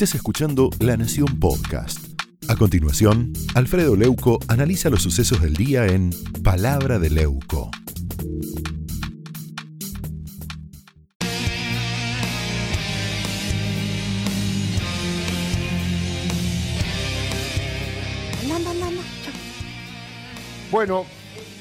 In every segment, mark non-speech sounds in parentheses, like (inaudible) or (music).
Estés escuchando La Nación Podcast. A continuación, Alfredo Leuco analiza los sucesos del día en Palabra de Leuco. Bueno,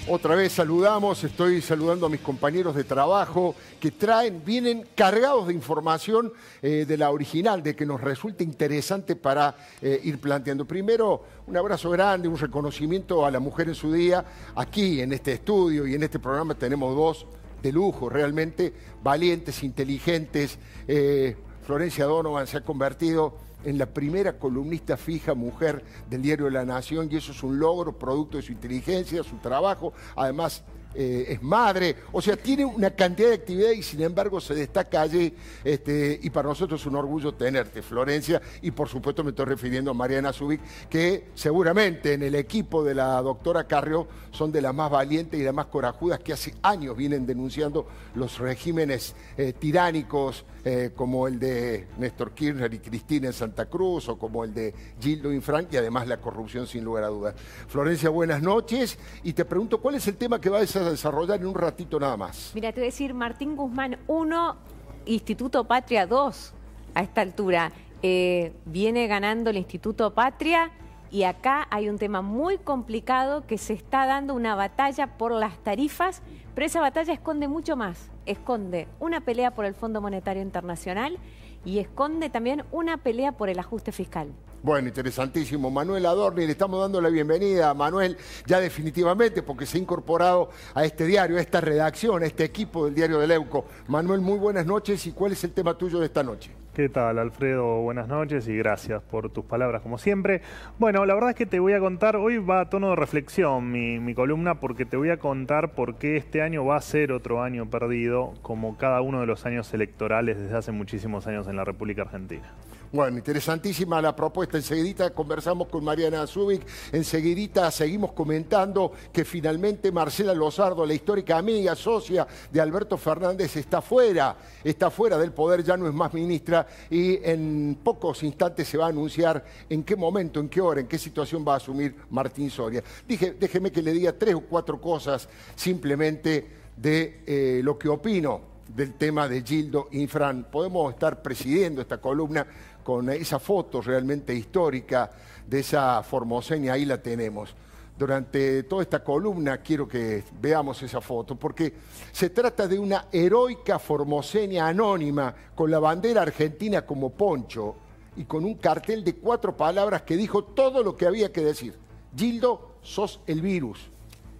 otra vez saludamos, estoy saludando a mis compañeros de trabajo que traen, vienen cargados de información eh, de la original, de que nos resulte interesante para eh, ir planteando. Primero, un abrazo grande, un reconocimiento a la mujer en su día. Aquí en este estudio y en este programa tenemos dos de lujo, realmente valientes, inteligentes. Eh, Florencia Donovan se ha convertido en la primera columnista fija mujer del diario la Nación y eso es un logro producto de su inteligencia, su trabajo, además eh, es madre, o sea, tiene una cantidad de actividad y sin embargo se destaca allí este, y para nosotros es un orgullo tenerte, Florencia, y por supuesto me estoy refiriendo a Mariana Zubik, que seguramente en el equipo de la doctora Carrió son de las más valientes y las más corajudas que hace años vienen denunciando los regímenes eh, tiránicos eh, como el de Néstor Kirchner y Cristina en Santa Cruz o como el de Gildo Infran y además la corrupción sin lugar a dudas. Florencia, buenas noches. Y te pregunto cuál es el tema que va a desarrollar en un ratito nada más. Mira, te voy a decir Martín Guzmán 1, Instituto Patria 2 a esta altura. Eh, viene ganando el Instituto Patria y acá hay un tema muy complicado que se está dando una batalla por las tarifas, pero esa batalla esconde mucho más. Esconde una pelea por el Fondo Monetario Internacional y esconde también una pelea por el ajuste fiscal. Bueno, interesantísimo. Manuel Adorni, le estamos dando la bienvenida a Manuel ya definitivamente porque se ha incorporado a este diario, a esta redacción, a este equipo del diario de Leuco. Manuel, muy buenas noches y ¿cuál es el tema tuyo de esta noche? ¿Qué tal, Alfredo? Buenas noches y gracias por tus palabras, como siempre. Bueno, la verdad es que te voy a contar, hoy va a tono de reflexión mi, mi, columna, porque te voy a contar por qué este año va a ser otro año perdido, como cada uno de los años electorales desde hace muchísimos años en la República Argentina. Bueno, interesantísima la propuesta. Enseguidita conversamos con Mariana Zubik. Enseguidita seguimos comentando que finalmente Marcela Lozardo, la histórica amiga, socia de Alberto Fernández, está fuera, está fuera del poder, ya no es más ministra y en pocos instantes se va a anunciar en qué momento, en qué hora, en qué situación va a asumir Martín Soria. Dije, déjeme que le diga tres o cuatro cosas simplemente de eh, lo que opino del tema de Gildo Infran. Podemos estar presidiendo esta columna con esa foto realmente histórica de esa formoseña, ahí la tenemos. Durante toda esta columna quiero que veamos esa foto, porque se trata de una heroica formoseña anónima con la bandera argentina como poncho y con un cartel de cuatro palabras que dijo todo lo que había que decir. Gildo, sos el virus.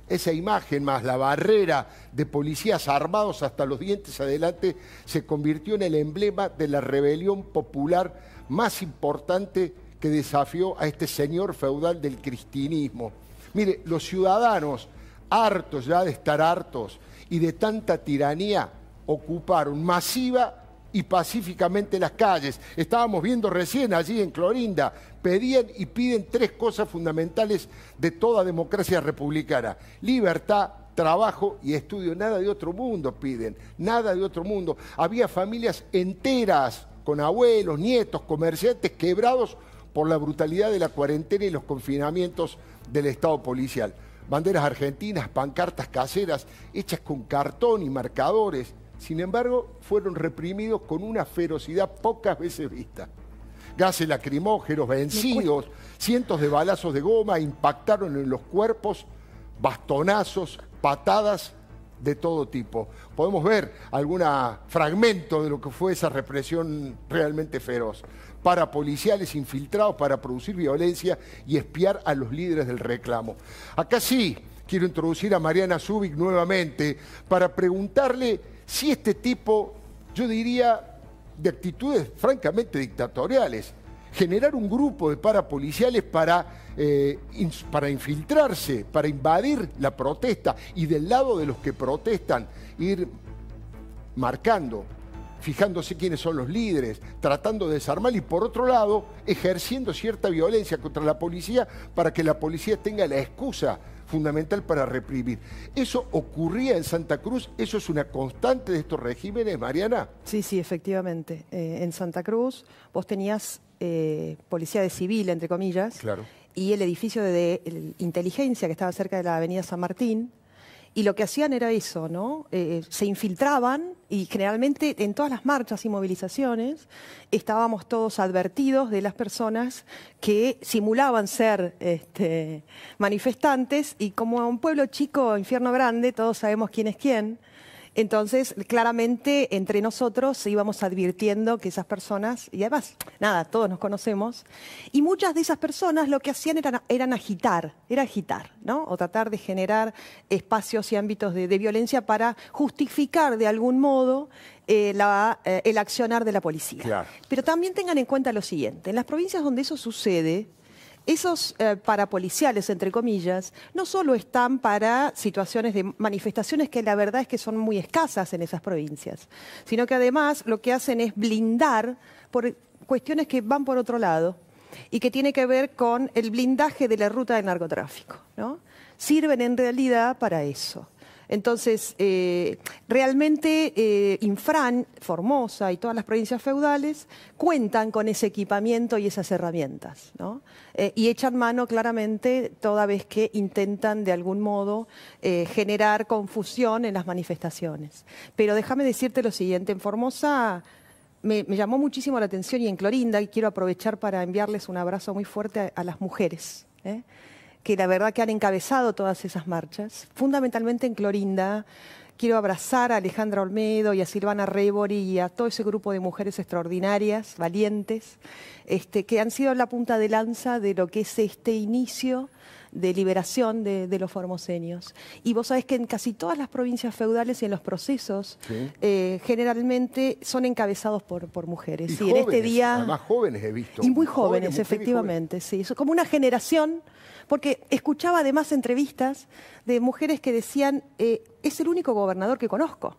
Esa imagen más la barrera de policías armados hasta los dientes adelante se convirtió en el emblema de la rebelión popular más importante que desafió a este señor feudal del cristianismo. Mire, los ciudadanos, hartos ya de estar hartos y de tanta tiranía, ocuparon masiva y pacíficamente las calles. Estábamos viendo recién allí en Clorinda, pedían y piden tres cosas fundamentales de toda democracia republicana. Libertad, trabajo y estudio. Nada de otro mundo piden, nada de otro mundo. Había familias enteras con abuelos, nietos, comerciantes quebrados por la brutalidad de la cuarentena y los confinamientos del Estado policial. Banderas argentinas, pancartas caseras, hechas con cartón y marcadores, sin embargo, fueron reprimidos con una ferocidad pocas veces vista. Gases lacrimógenos vencidos, cientos de balazos de goma impactaron en los cuerpos, bastonazos, patadas de todo tipo. Podemos ver algún fragmento de lo que fue esa represión realmente feroz. Para policiales infiltrados para producir violencia y espiar a los líderes del reclamo. Acá sí quiero introducir a Mariana Zubik nuevamente para preguntarle si este tipo, yo diría, de actitudes francamente dictatoriales, generar un grupo de parapoliciales para, eh, para infiltrarse, para invadir la protesta y del lado de los que protestan ir marcando, fijándose quiénes son los líderes, tratando de desarmar y por otro lado ejerciendo cierta violencia contra la policía para que la policía tenga la excusa fundamental para reprimir. ¿Eso ocurría en Santa Cruz? ¿Eso es una constante de estos regímenes, Mariana? Sí, sí, efectivamente. Eh, en Santa Cruz vos tenías eh, policía de civil, entre comillas, Claro. y el edificio de, de inteligencia que estaba cerca de la avenida San Martín, y lo que hacían era eso, ¿no? Eh, se infiltraban y generalmente en todas las marchas y movilizaciones estábamos todos advertidos de las personas que simulaban ser este, manifestantes y como un pueblo chico, infierno grande, todos sabemos quién es quién. Entonces, claramente, entre nosotros íbamos advirtiendo que esas personas, y además, nada, todos nos conocemos, y muchas de esas personas lo que hacían eran, eran agitar, era agitar, ¿no? O tratar de generar espacios y ámbitos de, de violencia para justificar de algún modo eh, la, eh, el accionar de la policía. Claro. Pero también tengan en cuenta lo siguiente, en las provincias donde eso sucede, esos eh, parapoliciales, entre comillas, no solo están para situaciones de manifestaciones que la verdad es que son muy escasas en esas provincias, sino que además lo que hacen es blindar por cuestiones que van por otro lado y que tiene que ver con el blindaje de la ruta del narcotráfico. ¿no? Sirven en realidad para eso. Entonces, eh, realmente eh, Infran, Formosa y todas las provincias feudales cuentan con ese equipamiento y esas herramientas, ¿no? Eh, y echan mano claramente toda vez que intentan de algún modo generar confusión en las manifestaciones. Pero déjame decirte lo siguiente, en Formosa me, llamó muchísimo la atención y en Clorinda, y quiero aprovechar para enviarles un abrazo muy fuerte a, las mujeres. Que la verdad que han encabezado todas esas marchas, fundamentalmente en Clorinda. Quiero abrazar a Alejandra Olmedo y a Silvana Rebori y a todo ese grupo de mujeres extraordinarias, valientes, este, que han sido la punta de lanza de lo que es este inicio de liberación de, de los formoseños. Y vos sabés que en casi todas las provincias feudales y en los procesos, Sí. eh, generalmente son encabezados por, por mujeres. Y en este día... además jóvenes he visto. Y muy Jóvenes, efectivamente, sí. Es como una generación, porque escuchaba además entrevistas de mujeres que decían, eh, es el único gobernador que conozco.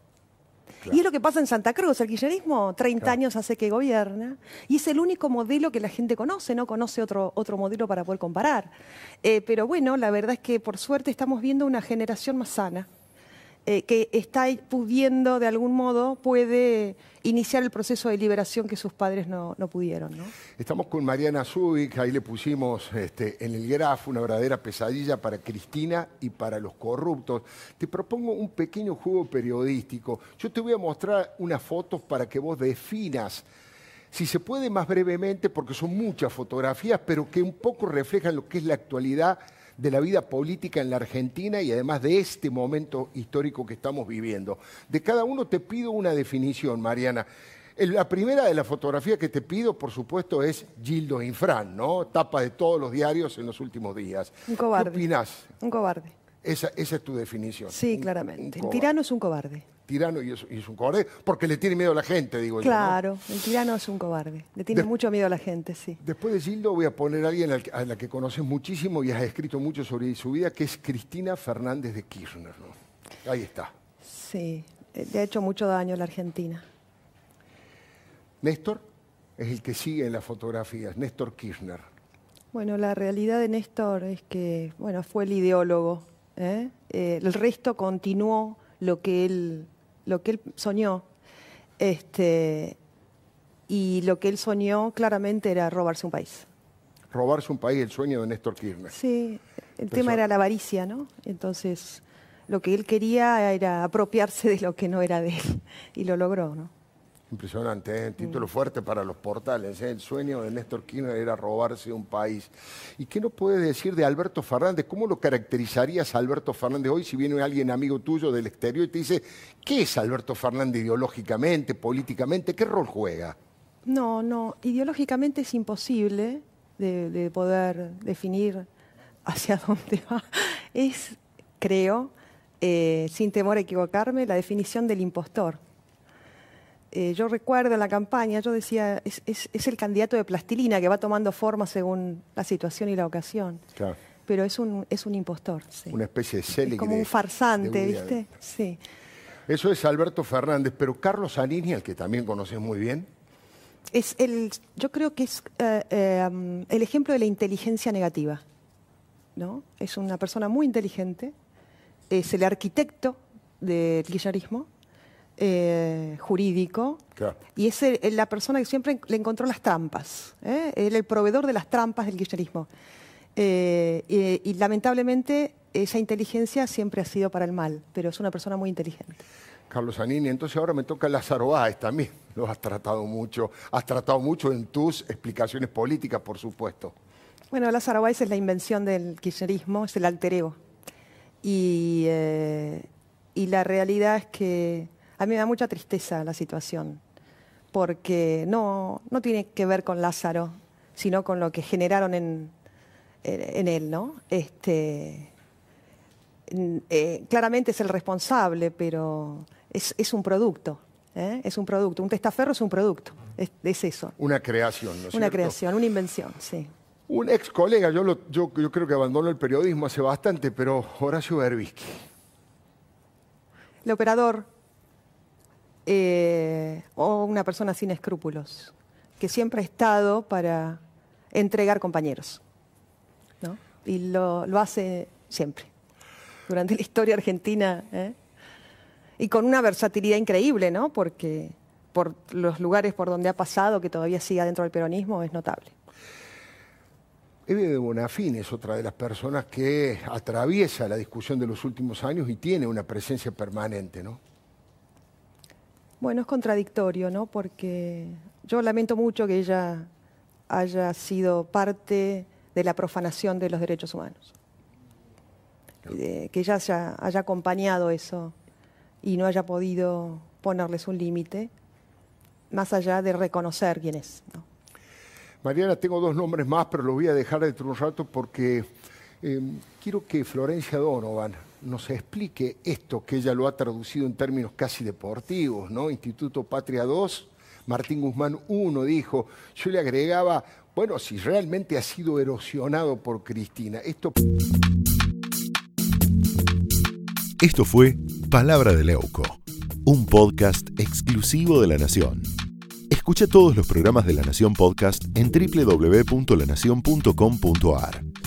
Y es lo que pasa en Santa Cruz, el kirchnerismo 30 Claro. años hace que gobierna, y es el único modelo que la gente conoce, no conoce otro, otro modelo para poder comparar. Eh, pero bueno, la verdad es que por suerte estamos viendo una generación más sana, eh, que está pudiendo, de algún modo, puede iniciar el proceso de liberación que sus padres no, no pudieron. Estamos con Mariana Zubik, ahí le pusimos este, en el graf una verdadera pesadilla para Cristina y para los corruptos. Te propongo un pequeño juego periodístico. Yo te voy a mostrar unas fotos para que vos definas, si se puede más brevemente, porque son muchas fotografías, pero que un poco reflejan lo que es la actualidad de la vida política en la Argentina y además de este momento histórico que estamos viviendo. De cada uno te pido una definición, Mariana. La primera de las fotografías que te pido, por supuesto, es Gildo Infran, ¿no? Tapa de todos los diarios en los últimos días. Un cobarde. ¿Qué opinás? Un cobarde. Esa, esa es tu definición. Sí, Un- claramente. un el tirano es un cobarde. Tirano y es, y es un cobarde porque le tiene miedo a la gente, digo yo. ¿no? Claro, el tirano es un cobarde. Le tiene De- mucho miedo a la gente, sí. Después de Gildo voy a poner a alguien al a la que conoces muchísimo y has escrito mucho sobre su vida, que es Cristina Fernández de Kirchner. ¿no? Ahí está. Sí, eh, le ha hecho mucho daño a la Argentina. Néstor es el que sigue en las fotografías, Néstor Kirchner. Bueno, la realidad de Néstor es que, bueno, fue el ideólogo. ¿eh? Eh, el resto continuó lo que él, lo que él soñó. Este, y lo que él soñó claramente era robarse un país. Robarse un país, el sueño de Néstor Kirchner. Sí, el tema era la avaricia, ¿no? Entonces, lo que él quería era apropiarse de lo que no era de él. Y lo logró, ¿no? Impresionante, ¿eh? Mm. título fuerte para los portales. ¿eh? El sueño de Néstor Kirchner era robarse un país. ¿Y qué nos puedes decir de Alberto Fernández? ¿Cómo lo caracterizarías a Alberto Fernández hoy si viene alguien amigo tuyo del exterior y te dice, ¿qué es Alberto Fernández ideológicamente, políticamente? ¿Qué rol juega? No, no, ideológicamente es imposible de, de poder definir hacia (laughs) dónde va. Es, creo, eh, sin temor a equivocarme, la definición del impostor. Eh, yo recuerdo en la campaña, yo decía, es, es- es el candidato de plastilina que va tomando forma según la situación y la ocasión. Claro. Pero es un, es un impostor, sí. Una especie de Selig como un farsante, ¿viste? Sí. Eso es Alberto Fernández, pero Carlos Anini, al que también conoces muy bien, Es el, yo creo que es eh, eh, el ejemplo de la inteligencia negativa ¿no? Es una persona muy inteligente, es el arquitecto del kirchnerismo, eh, jurídico, Claro. y es el- la persona que siempre le encontró las trampas. ¿eh? El proveedor de las trampas del kirchnerismo. Eh, y, lamentablemente esa inteligencia siempre ha sido para el mal, pero es una persona muy inteligente. Carlos Zanini, entonces ahora me toca Lázaro Báez también. Lo has tratado mucho. Has tratado mucho en tus explicaciones políticas, por supuesto. Bueno, Lázaro Báez es la invención del kirchnerismo, es el alter ego. Y, eh, y la realidad es que a mí me da mucha tristeza la situación, porque no, no tiene que ver con Lázaro, sino con lo que generaron en, en- él, ¿no? Este, eh, claramente es el responsable, pero es, es un producto, ¿eh? es un producto. Un testaferro es un producto, es, es eso, Una creación, ¿no es una cierto? creación, una invención, sí. Un ex colega, yo, lo- yo, yo creo que abandonó el periodismo hace bastante, pero Horacio Berbisky. El operador eh, o una persona sin escrúpulos, que siempre ha estado para entregar compañeros. ¿no? Y lo, hace siempre, durante la historia argentina. ¿eh? Y con una versatilidad increíble, ¿no? porque por los lugares por donde ha pasado, que todavía sigue dentro del peronismo, es notable. Eve de Bonafín es otra de las personas que atraviesa la discusión de los últimos años y tiene una presencia permanente, ¿no? Bueno, es contradictorio, ¿no? Porque yo lamento mucho que ella haya sido parte de la profanación de los derechos humanos. De- que ella haya, haya acompañado eso y no haya podido ponerles un límite, más allá de reconocer quién es. ¿no? Mariana, tengo dos nombres más, pero los voy a dejar dentro de un rato porque eh, quiero que Florencia Donovan nos explique esto que ella lo ha traducido en términos casi deportivos, ¿no? Instituto Patria 2, Martín Guzmán 1 dijo, yo le agregaba, bueno, si realmente ha sido erosionado por Cristina, esto Esto fue Palabra de Leuco, un podcast exclusivo de La Nación. Escucha todos los programas de La Nación Podcast en www.lanacion.com.ar.